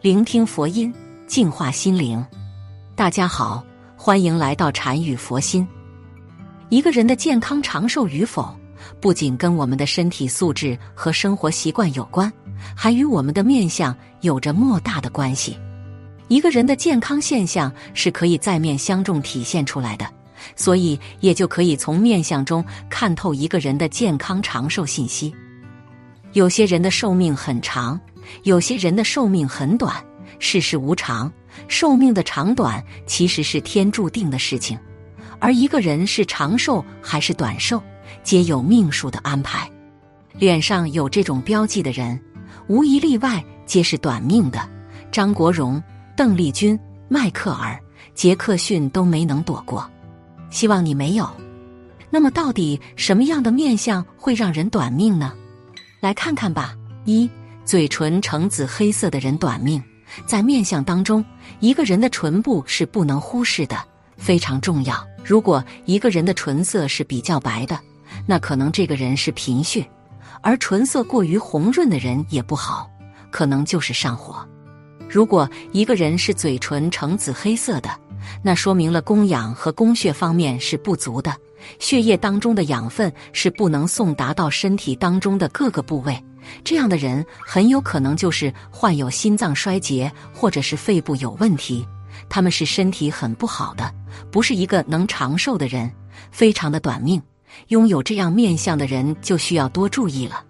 聆听佛音，净化心灵。大家好，欢迎来到禅语佛心。一个人的健康长寿与否，不仅跟我们的身体素质和生活习惯有关，还与我们的面相有着莫大的关系。一个人的健康现象是可以在面相中体现出来的，所以也就可以从面相中看透一个人的健康长寿信息。有些人的寿命很长，有些人的寿命很短。世事无常，寿命的长短其实是天注定的事情。而一个人是长寿还是短寿，皆有命数的安排。脸上有这种标记的人，无一例外皆是短命的。张国荣。邓丽君、迈克尔、杰克逊都没能躲过，希望你没有。那么，到底什么样的面相会让人短命呢？来看看吧。一、嘴唇呈紫黑色的人短命，在面相当中，一个人的唇部是不能忽视的，非常重要。如果一个人的唇色是比较白的，那可能这个人是贫血；而唇色过于红润的人也不好，可能就是上火。如果一个人是嘴唇呈紫黑色的，那说明了供氧和供血方面是不足的，血液当中的养分是不能送达到身体当中的各个部位。这样的人很有可能就是患有心脏衰竭或者是肺部有问题，他们是身体很不好的，不是一个能长寿的人，非常的短命。拥有这样面相的人就需要多注意了。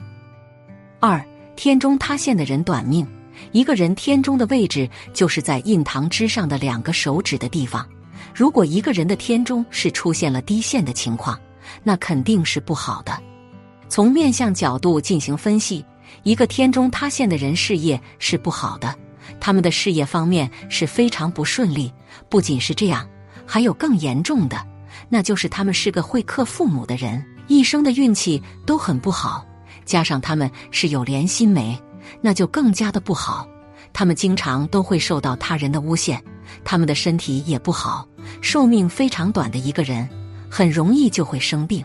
二天中塌陷的人短命。一个人天中的位置就是在印堂之上的两个手指的地方。如果一个人的天中是出现了低陷的情况，那肯定是不好的。从面相角度进行分析，一个天中塌陷的人事业是不好的，他们的事业方面是非常不顺利。不仅是这样，还有更严重的，那就是他们是个会克父母的人，一生的运气都很不好。加上他们是有连心眉。那就更加的不好，他们经常都会受到他人的诬陷，他们的身体也不好，寿命非常短的一个人，很容易就会生病。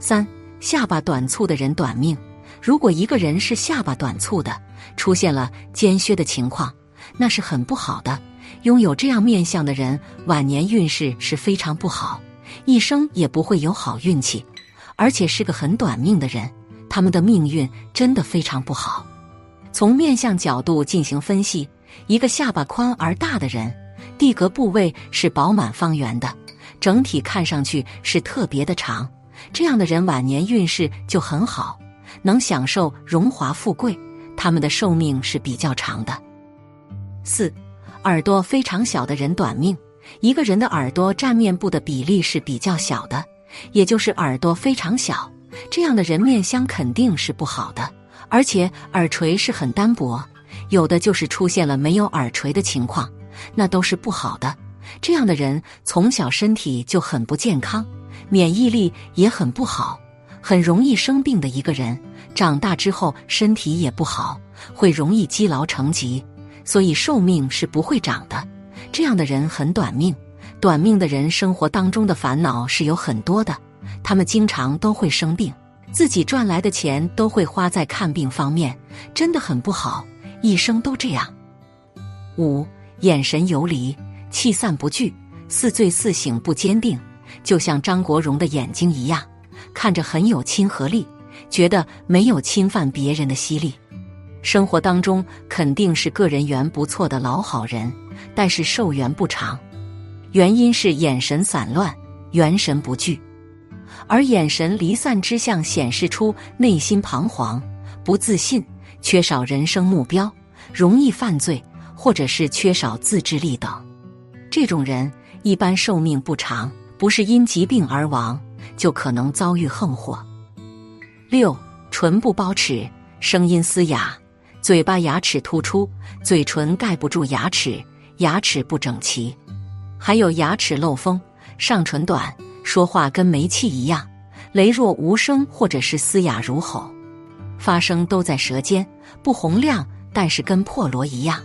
三下巴短促的人短命，如果一个人是下巴短促的，出现了尖削的情况，那是很不好的。拥有这样面相的人，晚年运势是非常不好，一生也不会有好运气，而且是个很短命的人。他们的命运真的非常不好。从面相角度进行分析，一个下巴宽而大的人，地格部位是饱满方圆的，整体看上去是特别的长。这样的人晚年运势就很好，能享受荣华富贵。他们的寿命是比较长的。四，耳朵非常小的人短命。一个人的耳朵占面部的比例是比较小的，也就是耳朵非常小。这样的人面相肯定是不好的，而且耳垂是很单薄，有的就是出现了没有耳垂的情况，那都是不好的。这样的人从小身体就很不健康，免疫力也很不好，很容易生病的一个人，长大之后身体也不好，会容易积劳成疾，所以寿命是不会长的。这样的人很短命，短命的人生活当中的烦恼是有很多的。他们经常都会生病，自己赚来的钱都会花在看病方面，真的很不好，一生都这样。五眼神游离，气散不聚，似醉似醒不坚定，就像张国荣的眼睛一样，看着很有亲和力，觉得没有侵犯别人的犀利。生活当中肯定是个人缘不错的老好人，但是寿元不长，原因是眼神散乱，元神不聚。而眼神离散之象显示出内心彷徨、不自信、缺少人生目标、容易犯罪，或者是缺少自制力等。这种人一般寿命不长，不是因疾病而亡，就可能遭遇横祸。六唇部包齿，声音嘶哑，嘴巴牙齿突出，嘴唇盖不住牙齿，牙齿不整齐，还有牙齿漏风，上唇短，说话跟没气一样，羸弱无声或者是嘶哑如吼，发声都在舌尖，不洪亮，但是跟破锣一样。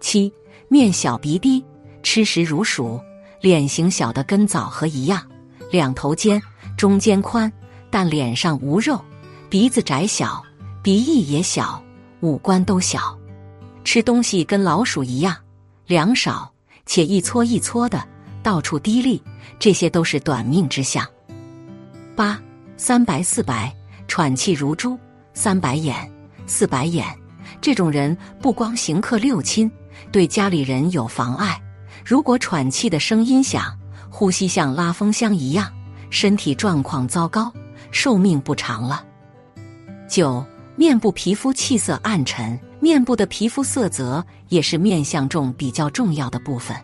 七面小鼻低，吃食如鼠，脸型小的跟枣核一样，两头尖，中间宽，但脸上无肉。鼻子窄小，鼻翼也小，五官都小，吃东西跟老鼠一样，粮少且一撮一撮的，到处滴沥，这些都是短命之相。八三白四白，喘气如猪，三白眼，四白眼，这种人不光行客六亲，对家里人有妨碍。如果喘气的声音响，呼吸像拉风箱一样，身体状况糟糕，寿命不长了。九，面部皮肤气色暗沉，面部的皮肤色泽也是面相中比较重要的部分，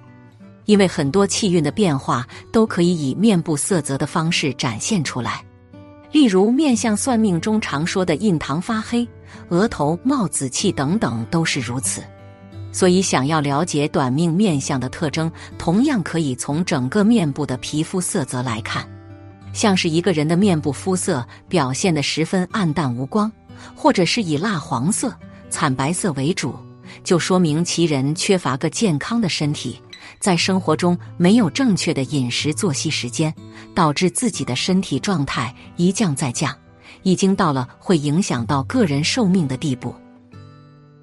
因为很多气运的变化都可以以面部色泽的方式展现出来。例如面相算命中常说的印堂发黑、额头冒紫气等等，都是如此。所以，想要了解短命面相的特征，同样可以从整个面部的皮肤色泽来看。像是一个人的面部肤色表现的十分暗淡无光，或者是以蜡黄色、惨白色为主，就说明其人缺乏个健康的身体，在生活中没有正确的饮食作息时间，导致自己的身体状态一降再降，已经到了会影响到个人寿命的地步。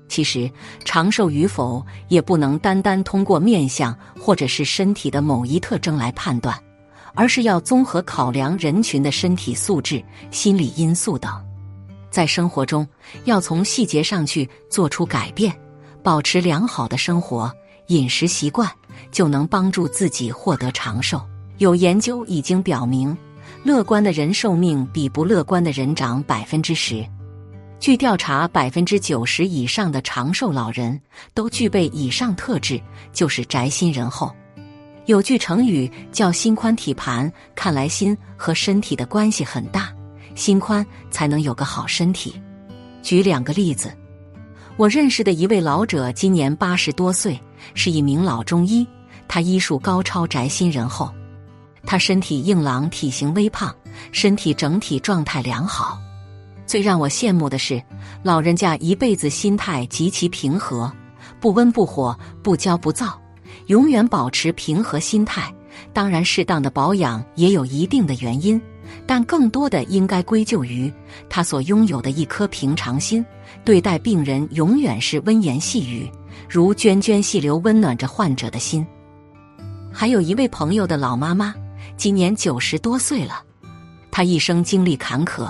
其实，长寿与否也不能单单通过面相或者是身体的某一特征来判断。而是要综合考量人群的身体素质、心理因素等，在生活中要从细节上去做出改变，保持良好的生活饮食习惯，就能帮助自己获得长寿。有研究已经表明，乐观的人寿命比不乐观的人长百分之十。据调查，百分之九十以上的长寿老人都具备以上特质，就是宅心仁厚。有句成语叫“心宽体盘”，看来心和身体的关系很大，心宽才能有个好身体。举两个例子，我认识的一位老者，今年八十多岁，是一名老中医，他医术高超，宅心仁厚。他身体硬朗，体型微胖，身体整体状态良好。最让我羡慕的是，老人家一辈子心态极其平和，不温不火，不骄不躁。永远保持平和心态，当然适当的保养也有一定的原因，但更多的应该归咎于他所拥有的一颗平常心，对待病人永远是温言细语，如涓涓细流温暖着患者的心。还有一位朋友的老妈妈，今年九十多岁了，她一生经历坎坷，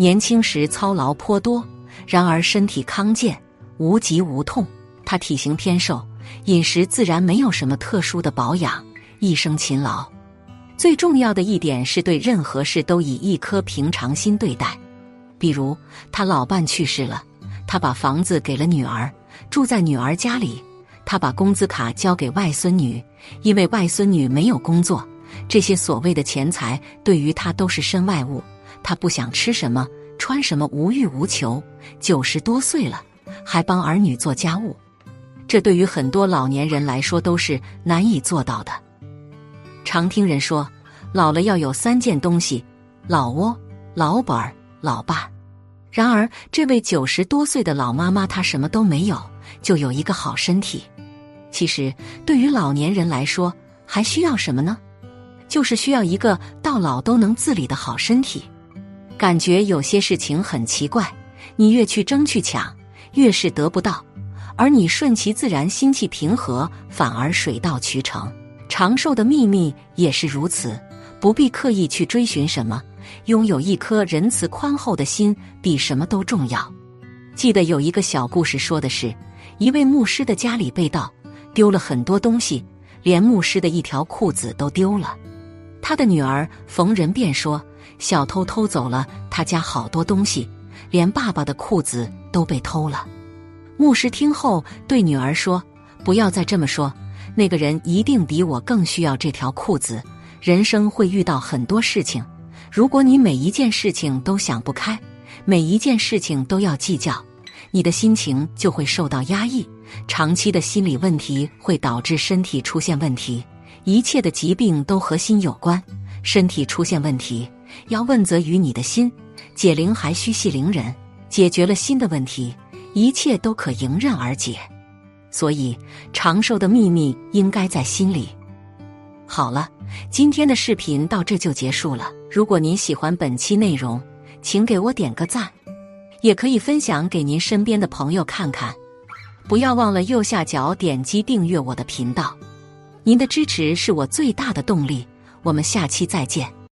年轻时操劳颇多，然而身体康健，无疾无痛，她体型偏瘦。饮食自然没有什么特殊的保养，一生勤劳。最重要的一点是对任何事都以一颗平常心对待。比如他老伴去世了，他把房子给了女儿，住在女儿家里。他把工资卡交给外孙女，因为外孙女没有工作，这些所谓的钱财对于他都是身外物。他不想吃什么穿什么，无欲无求。九十多岁了，还帮儿女做家务。这对于很多老年人来说都是难以做到的。常听人说，老了要有三件东西：老窝、老本儿、老伴。然而，这位九十多岁的老妈妈，她什么都没有，就有一个好身体。其实，对于老年人来说，还需要什么呢？就是需要一个到老都能自理的好身体。感觉有些事情很奇怪，你越去争去抢，越是得不到。而你顺其自然，心气平和，反而水到渠成。长寿的秘密也是如此，不必刻意去追寻什么，拥有一颗仁慈宽厚的心，比什么都重要。记得有一个小故事，说的是一位牧师的家里被盗，丢了很多东西，连牧师的一条裤子都丢了。他的女儿逢人便说，小偷偷走了他家好多东西，连爸爸的裤子都被偷了。牧师听后对女儿说：“不要再这么说，那个人一定比我更需要这条裤子。人生会遇到很多事情，如果你每一件事情都想不开，每一件事情都要计较，你的心情就会受到压抑。长期的心理问题会导致身体出现问题。一切的疾病都和心有关，身体出现问题，要问责于你的心。解铃还须系铃人，解决了心的问题，一切都可迎刃而解。所以，长寿的秘密应该在心里。好了，今天的视频到这就结束了。如果您喜欢本期内容，请给我点个赞，也可以分享给您身边的朋友看看。不要忘了右下角点击订阅我的频道，您的支持是我最大的动力。我们下期再见。